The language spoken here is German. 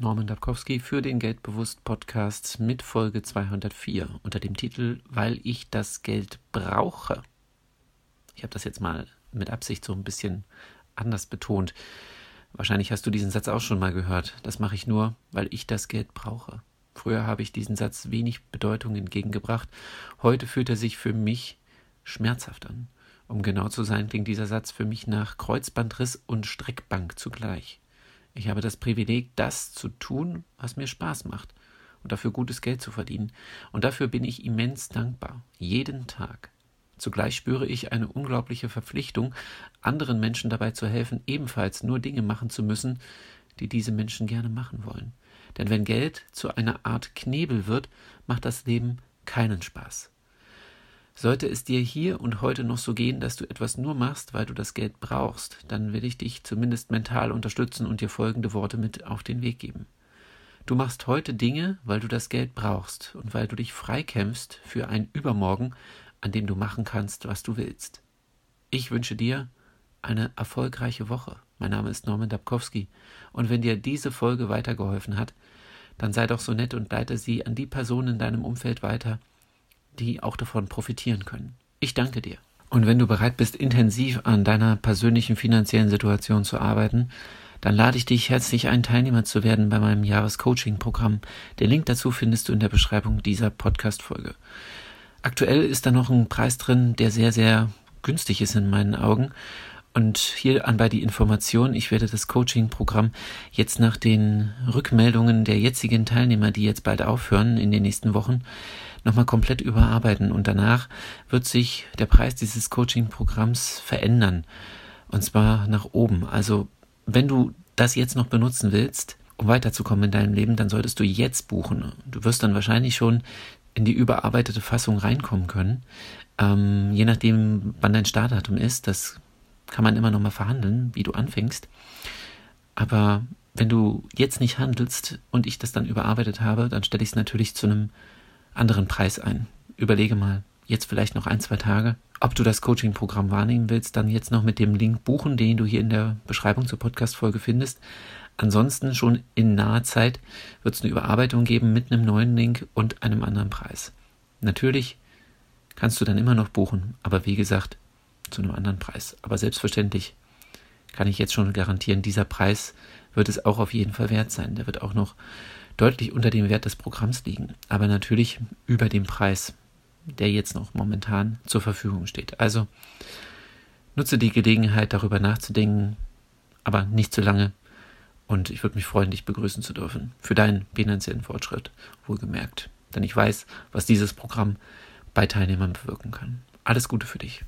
Norman Dabkowski für den Geldbewusst Podcast mit Folge 204 unter dem Titel Weil ich das Geld brauche. Ich habe das jetzt mal mit Absicht so ein bisschen anders betont. Wahrscheinlich hast du diesen Satz auch schon mal gehört. Das mache ich nur, weil ich das Geld brauche. Früher habe ich diesen Satz wenig Bedeutung entgegengebracht. Heute fühlt er sich für mich schmerzhaft an. Um genau zu sein, klingt dieser Satz für mich nach Kreuzbandriss und Streckbank zugleich. Ich habe das Privileg, das zu tun, was mir Spaß macht und dafür gutes Geld zu verdienen. Und dafür bin ich immens dankbar. Jeden Tag. Zugleich spüre ich eine unglaubliche Verpflichtung, anderen Menschen dabei zu helfen, ebenfalls nur Dinge machen zu müssen, die diese Menschen gerne machen wollen. Denn wenn Geld zu einer Art Knebel wird, macht das Leben keinen Spaß. Sollte es dir hier und heute noch so gehen, dass du etwas nur machst, weil du das Geld brauchst, dann will ich dich zumindest mental unterstützen und dir folgende Worte mit auf den Weg geben. Du machst heute Dinge, weil du das Geld brauchst und weil du dich freikämpfst für ein Übermorgen, an dem du machen kannst, was du willst. Ich wünsche dir eine erfolgreiche Woche. Mein Name ist Norman Dabkowski und wenn dir diese Folge weitergeholfen hat, dann sei doch so nett und leite sie an die Personen in deinem Umfeld weiter, die auch davon profitieren können. Ich danke dir. Und wenn du bereit bist, intensiv an deiner persönlichen finanziellen Situation zu arbeiten, dann lade ich dich herzlich ein, Teilnehmer zu werden bei meinem Jahrescoaching-Programm. Den Link dazu findest du in der Beschreibung dieser Podcast-Folge. Aktuell ist da noch ein Preis drin, der sehr, sehr günstig ist in meinen Augen. Und hier anbei die Information, ich werde das Coaching-Programm jetzt nach den Rückmeldungen der jetzigen Teilnehmer, die jetzt bald aufhören in den nächsten Wochen, nochmal komplett überarbeiten. Und danach wird sich der Preis dieses Coaching-Programms verändern. Und zwar nach oben. Also wenn du das jetzt noch benutzen willst, um weiterzukommen in deinem Leben, dann solltest du jetzt buchen. Du wirst dann wahrscheinlich schon in die überarbeitete Fassung reinkommen können. Ähm, je nachdem, wann dein Startdatum ist, das kann man immer noch mal verhandeln, wie du anfängst. Aber wenn du jetzt nicht handelst und ich das dann überarbeitet habe, dann stelle ich es natürlich zu einem anderen Preis ein. Überlege mal, jetzt vielleicht noch ein, zwei Tage, ob du das Coaching-Programm wahrnehmen willst, dann jetzt noch mit dem Link buchen, den du hier in der Beschreibung zur Podcast-Folge findest. Ansonsten schon in naher Zeit wird es eine Überarbeitung geben mit einem neuen Link und einem anderen Preis. Natürlich kannst du dann immer noch buchen, aber wie gesagt, zu einem anderen Preis. Aber selbstverständlich kann ich jetzt schon garantieren, dieser Preis wird es auch auf jeden Fall wert sein. Der wird auch noch deutlich unter dem Wert des Programms liegen, aber natürlich über dem Preis, der jetzt noch momentan zur Verfügung steht. Also nutze die Gelegenheit, darüber nachzudenken, aber nicht zu lange. Und ich würde mich freuen, dich begrüßen zu dürfen. Für deinen finanziellen Fortschritt, wohlgemerkt. Denn ich weiß, was dieses Programm bei Teilnehmern bewirken kann. Alles Gute für dich.